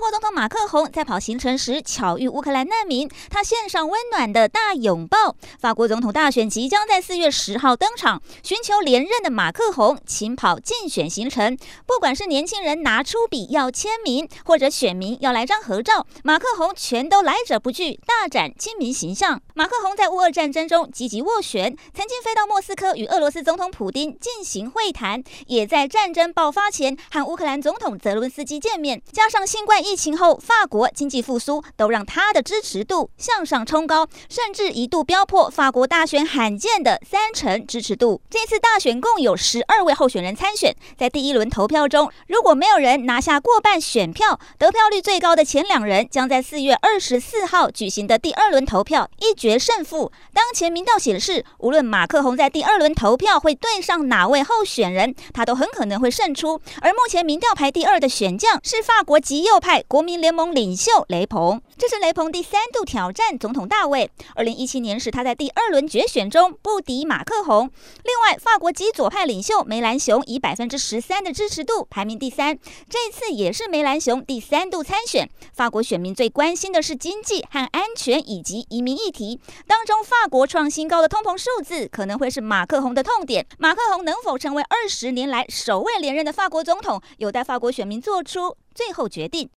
法国总统马克宏在跑行程时巧遇乌克兰难民，他献上温暖的大拥抱。法国总统大选即将在四月十号登场，寻求连任的马克宏亲跑竞选行程，不管是年轻人拿出笔要签名，或者选民要来张合照，马克宏全都来者不拒，大展亲民形象。马克宏在乌俄战争中积极斡旋，曾经飞到莫斯科与俄罗斯总统普丁进行会谈，也在战争爆发前和乌克兰总统泽伦斯基见面，加上新冠。疫疫情后，法国经济复苏都让他的支持度向上冲高，甚至一度飙破法国大选罕见的三成支持度。这次大选共有十二位候选人参选，在第一轮投票中，如果没有人拿下过半选票，得票率最高的前两人将在四月二十四号举行的第二轮投票一决胜负。当前民调显示，无论马克宏在第二轮投票会对上哪位候选人，他都很可能会胜出。而目前民调排第二的选将是法国极右派。国民联盟领袖雷鹏，这是雷鹏第三度挑战总统大位。二零一七年时，他在第二轮决选中不敌马克宏。另外，法国极左派领袖梅兰雄以百分之十三的支持度排名第三。这次也是梅兰雄第三度参选。法国选民最关心的是经济和安全以及移民议题。当中，法国创新高的通膨数字可能会是马克宏的痛点。马克宏能否成为二十年来首位连任的法国总统，有待法国选民做出最后决定。